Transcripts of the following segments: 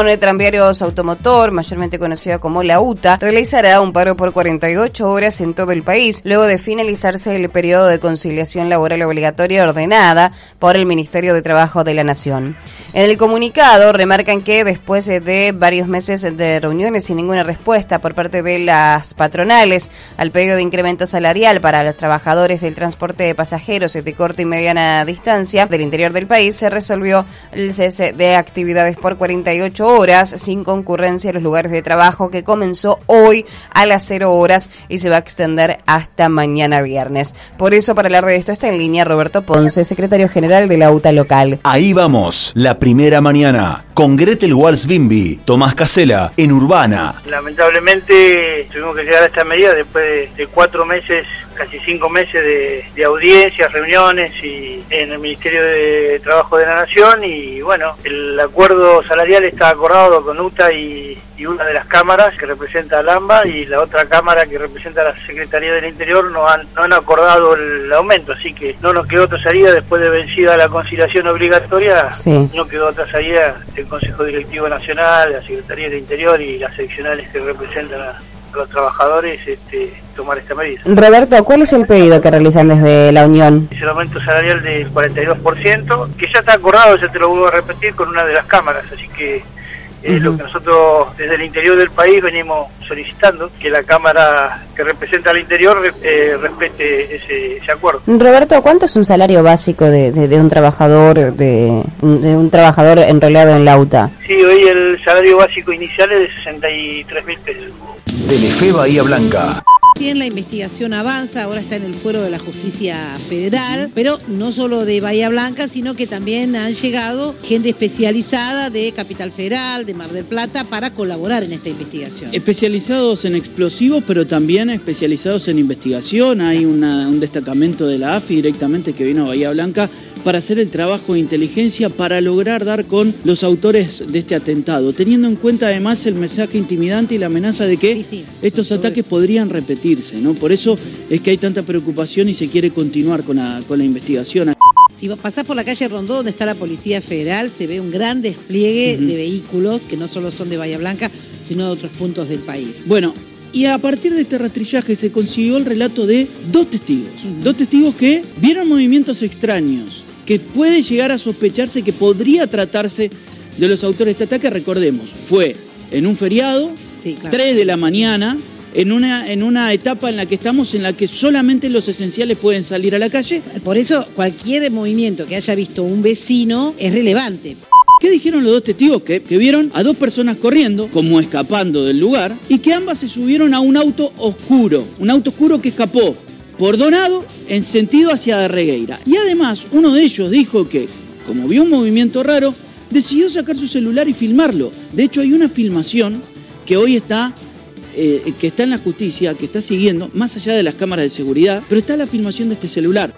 Unión Tranviarios Automotor, mayormente conocida como la UTA, realizará un paro por 48 horas en todo el país, luego de finalizarse el periodo de conciliación laboral obligatoria ordenada por el Ministerio de Trabajo de la Nación. En el comunicado remarcan que después de varios meses de reuniones sin ninguna respuesta por parte de las patronales al pedido de incremento salarial para los trabajadores del transporte de pasajeros de corta y mediana distancia del interior del país, se resolvió el cese de actividades por 48 horas sin concurrencia en los lugares de trabajo que comenzó hoy a las 0 horas y se va a extender hasta mañana viernes. Por eso, para hablar de esto, está en línea Roberto Ponce, secretario general de la UTA local. Ahí vamos, la primera mañana, con Gretel Walsh-Bimbi, Tomás Casela, en Urbana. Lamentablemente tuvimos que llegar a esta medida después de cuatro meses casi cinco meses de, audiencias, reuniones y en el Ministerio de Trabajo de la Nación y bueno, el acuerdo salarial está acordado con UTA y, una de las cámaras que representa a LAMBA y la otra cámara que representa a la Secretaría del Interior no han, no han acordado el aumento, así que no nos quedó otra salida después de vencida la conciliación obligatoria, no quedó otra salida del Consejo Directivo Nacional, la Secretaría del Interior y las seccionales que representan a los trabajadores este, tomar esta medida. Roberto, ¿cuál es el pedido que realizan desde la Unión? Es el aumento salarial del 42%, que ya está acordado, ya te lo vuelvo a repetir, con una de las cámaras, así que es lo que nosotros desde el interior del país venimos solicitando, que la Cámara que representa al interior eh, respete ese, acuerdo. Roberto, ¿cuánto es un salario básico de, de, un trabajador de, de, un trabajador enrolado en la UTA? Sí, hoy el salario básico inicial es de 63 mil pesos. Telefe Bahía Blanca. Bien, la investigación avanza, ahora está en el fuero de la justicia federal, pero no solo de Bahía Blanca, sino que también han llegado gente especializada de Capital Federal, de Mar del Plata, para colaborar en esta investigación. Especializados en explosivos, pero también especializados en investigación. Hay un destacamento de la AFI directamente que vino a Bahía Blanca para hacer el trabajo de inteligencia para lograr dar con los autores de este atentado, teniendo en cuenta además el mensaje intimidante y la amenaza de que estos ataques podrían repetirse. ¿no? Por eso es que hay tanta preocupación y se quiere continuar con la, con la investigación. Si pasás por la calle Rondó, donde está la Policía Federal, se ve un gran despliegue de vehículos que no solo son de Bahía Blanca, sino de otros puntos del país. Bueno, y a partir de este rastrillaje se consiguió el relato de dos testigos. Dos testigos que vieron movimientos extraños que puede llegar a sospecharse que podría tratarse de los autores de este ataque. Recordemos, fue en un feriado, 3 de la mañana, en una, en una etapa en la que estamos en la que solamente los esenciales pueden salir a la calle. Por eso cualquier movimiento que haya visto un vecino es relevante. ¿Qué dijeron los dos testigos? Que, que, vieron a dos personas corriendo, como escapando del lugar, y que ambas se subieron a un auto oscuro, un auto oscuro que escapó por Donado en sentido hacia Regueira. Y además, uno de ellos dijo que, como vio un movimiento raro, decidió sacar su celular y filmarlo. De hecho, hay una filmación que hoy está, eh, que está en la justicia, que está siguiendo, más allá de las cámaras de seguridad, pero está la filmación de este celular.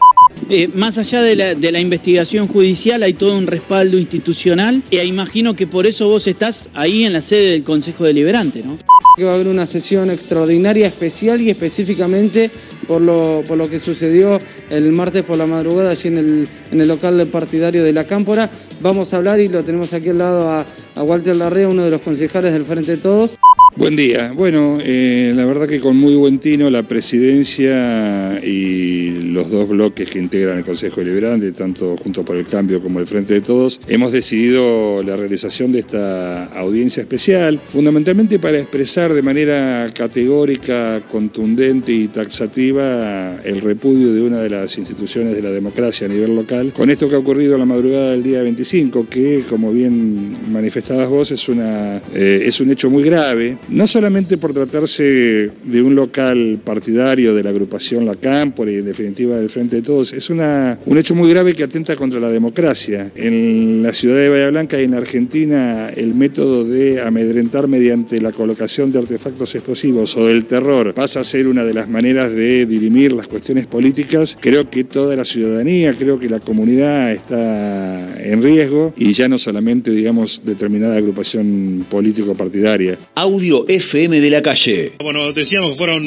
Eh, más allá de la, de la, investigación judicial, hay todo un respaldo institucional e imagino que por eso vos estás ahí en la sede del Consejo Deliberante, ¿no? Que va a haber una sesión extraordinaria, especial y específicamente por lo, por lo que sucedió el martes por la madrugada allí en el, en el local partidario de la Cámpora. Vamos a hablar y lo tenemos aquí al lado a, a Walter Larrea, uno de los concejales del Frente de Todos. Buen día. Bueno, eh, la verdad que con muy buen tino la presidencia y los dos bloques que integran el Consejo Deliberante, tanto Junto por el Cambio como el Frente de Todos, hemos decidido la realización de esta audiencia especial, fundamentalmente para expresar de manera categórica, contundente y taxativa el repudio de una de las instituciones de la democracia a nivel local con esto que ha ocurrido en la madrugada del día 25, que, como bien manifestabas vos, es, una, eh, es un hecho muy grave no solamente por tratarse de un local partidario de la agrupación La Cámpora y en definitiva del Frente de Todos, es una, un hecho muy grave que atenta contra la democracia. En la ciudad de Bahía Blanca y en Argentina el método de amedrentar mediante la colocación de artefactos explosivos o del terror pasa a ser una de las maneras de dirimir las cuestiones políticas. Creo que toda la ciudadanía, creo que la comunidad está en riesgo y ya no solamente, digamos, determinada agrupación político-partidaria. Audio FM de la calle. Bueno, decíamos que fueron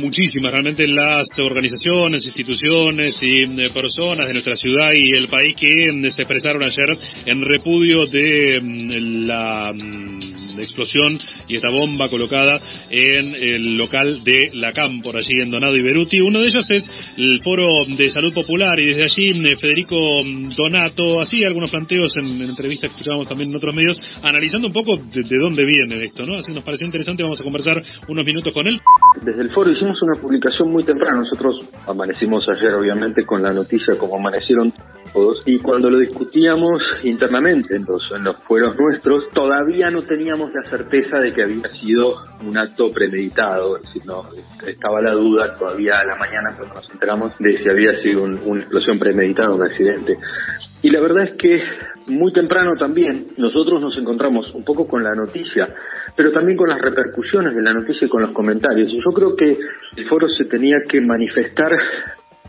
muchísimas realmente las organizaciones, instituciones y eh, personas de nuestra ciudad y el país que mm, se expresaron ayer en repudio de mm, la mm, explosión y esta bomba colocada en el local de la CAM, por allí en Donado y Beruti. Uno de ellos es el Foro de Salud Popular y desde allí eh, Federico Donato hacía algunos planteos en, entrevistas que escuchábamos también en otros medios, analizando un poco de, dónde viene esto, ¿no? Así nos pareció interesante, vamos a conversar unos minutos con él. Desde el foro hicimos una publicación muy temprana, nosotros amanecimos ayer obviamente con la noticia como amanecieron todos y cuando lo discutíamos internamente en los, en los fueros nuestros todavía no teníamos la certeza de que había sido un acto premeditado, es estaba la duda todavía a la mañana cuando nos enteramos de si había sido una explosión premeditada o un accidente. Y la verdad es que muy temprano también nosotros nos encontramos un poco con la noticia, pero también con las repercusiones de la noticia y con los comentarios. Y yo creo que el foro se tenía que manifestar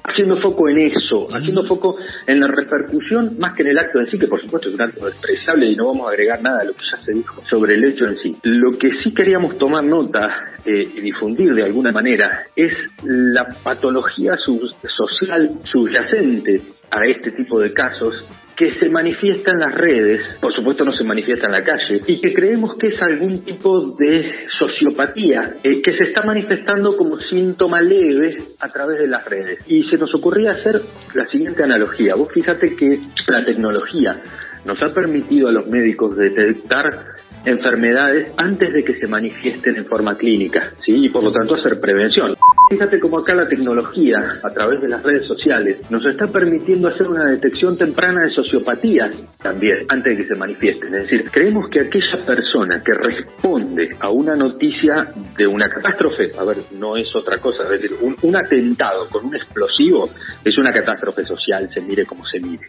haciendo foco en eso, haciendo foco en la repercusión más que en el acto en sí, que por supuesto es un acto despreciable y no vamos a agregar nada a lo que ya se dijo sobre el hecho en sí. Lo que sí queríamos tomar nota eh, y difundir de alguna manera es la patología social subyacente a este tipo de casos que se manifiesta en las redes, por supuesto no se manifiesta en la calle, y que creemos que es algún tipo de sociopatía eh, que se está manifestando como síntoma leve a través de las redes. Y se nos ocurría hacer la siguiente analogía. Vos fíjate que la tecnología nos ha permitido a los médicos detectar enfermedades antes de que se manifiesten en forma clínica, ¿sí? Y por lo tanto hacer prevención. Fíjate cómo acá la tecnología, a través de las redes sociales, nos está permitiendo hacer una detección temprana de sociopatías también, antes de que se manifiesten. Es decir, creemos que aquella persona que responde a una noticia de una catástrofe, a ver, no es otra cosa, es decir, un, atentado con un explosivo es una catástrofe social, se mire como se mire.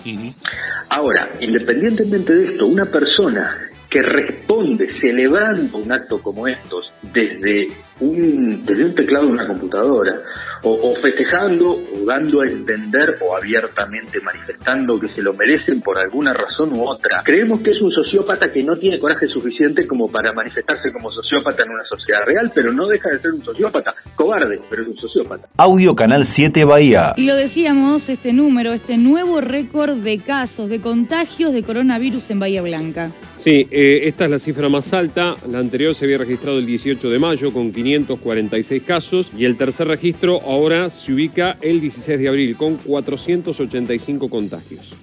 Ahora, independientemente de esto, una persona que responde celebrando un acto como estos desde un, desde un teclado de una computadora, o, festejando, o dando a entender, o abiertamente manifestando que se lo merecen por alguna razón u otra. Creemos que es un sociópata que no tiene coraje suficiente como para manifestarse como sociópata en una sociedad real, pero no deja de ser un sociópata, cobarde, pero es un sociópata. Audio Canal 7 Bahía. Y lo decíamos, este número, este nuevo récord de casos, de contagios de coronavirus en Bahía Blanca. Sí, eh, esta es la cifra más alta. La anterior se había registrado el 18 de mayo con 546 casos y el tercer registro ahora se ubica el 16 de abril con 485 contagios.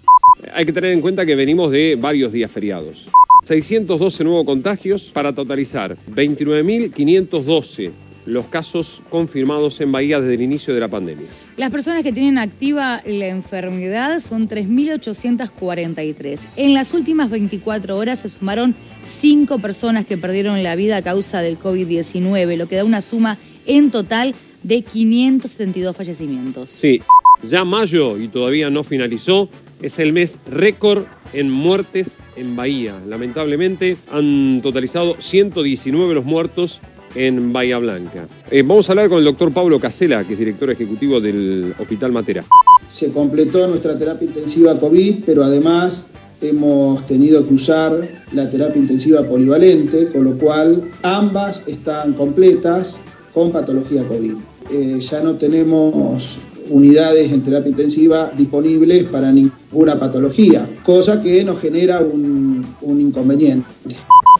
Hay que tener en cuenta que venimos de varios días feriados. 612 nuevos contagios para totalizar 29.512 los casos confirmados en Bahía desde el inicio de la pandemia. Las personas que tienen activa la enfermedad son 3.843. En las últimas 24 horas se sumaron 5 personas que perdieron la vida a causa del COVID-19, lo que da una suma en total de 572 fallecimientos. Sí, ya mayo y todavía no finalizó, es el mes récord en muertes en Bahía. Lamentablemente han totalizado 119 los muertos en Bahía Blanca. Eh, vamos a hablar con el doctor Pablo Casela, que es director ejecutivo del Hospital Matera. Se completó nuestra terapia intensiva COVID, pero además hemos tenido que usar la terapia intensiva polivalente, con lo cual ambas están completas con patología COVID. Eh, ya no tenemos unidades en terapia intensiva disponibles para ninguna patología, cosa que nos genera un, un inconveniente.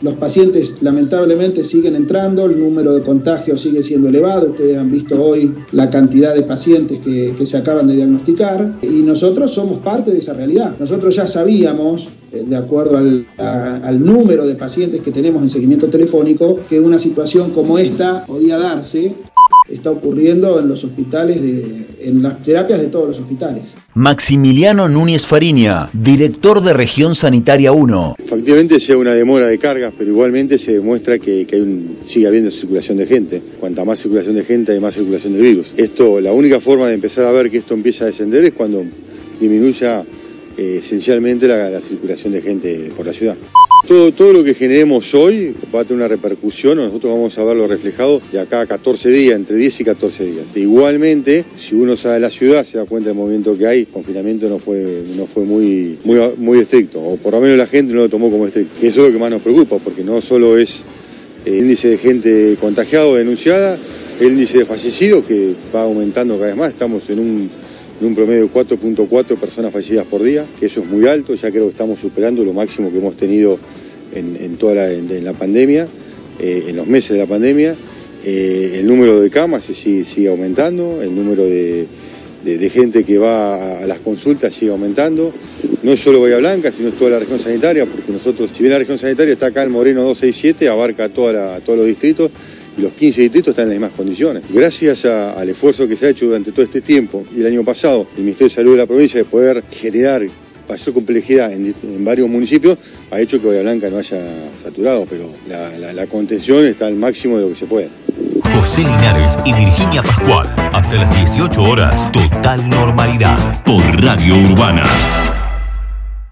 Los pacientes lamentablemente siguen entrando, el número de contagios sigue siendo elevado, ustedes han visto hoy la cantidad de pacientes que, se acaban de diagnosticar y nosotros somos parte de esa realidad. Nosotros ya sabíamos, eh, de acuerdo al, al número de pacientes que tenemos en seguimiento telefónico, que una situación como esta podía darse está ocurriendo en los hospitales, de, en las terapias de todos los hospitales. Maximiliano Núñez Fariña, director de Región Sanitaria 1. Efectivamente sea una demora de cargas, pero igualmente se demuestra que, sigue habiendo circulación de gente. Cuanta más circulación de gente hay más circulación de virus. Esto, la única forma de empezar a ver que esto empieza a descender es cuando disminuya eh, esencialmente la circulación de gente por la ciudad. Todo, todo lo que generemos hoy va a tener una repercusión, nosotros vamos a verlo reflejado de acá a 14 días, entre 10 y 14 días. igualmente, si uno sale de la ciudad, se da cuenta del movimiento que hay, el confinamiento no fue, no fue muy, muy, muy estricto, o por lo menos la gente no lo tomó como estricto. Y eso es lo que más nos preocupa, porque no solo es el índice de gente contagiado, denunciada, el índice de fallecidos que va aumentando cada vez más, estamos en un, en un promedio de 4.4 personas fallecidas por día, que eso es muy alto, ya creo que estamos superando lo máximo que hemos tenido en, toda la, en, la pandemia, eh, en los meses de la pandemia. Eh, el número de camas sigue, sigue aumentando, el número de, de, gente que va a, las consultas sigue aumentando. No es solo Bahía Blanca, sino toda la región sanitaria, porque nosotros, si bien la región sanitaria está acá en Moreno 267, abarca toda todos los distritos los 15 distritos están en las mismas condiciones. Gracias al esfuerzo que se ha hecho durante todo este tiempo y el año pasado, el Ministerio de Salud de la provincia de poder generar mayor complejidad en, varios municipios, ha hecho que Bahía Blanca no haya saturado, pero la, la contención está al máximo de lo que se puede. José Linares y Virginia Pascual. Hasta las 18 horas, total normalidad por Radio Urbana.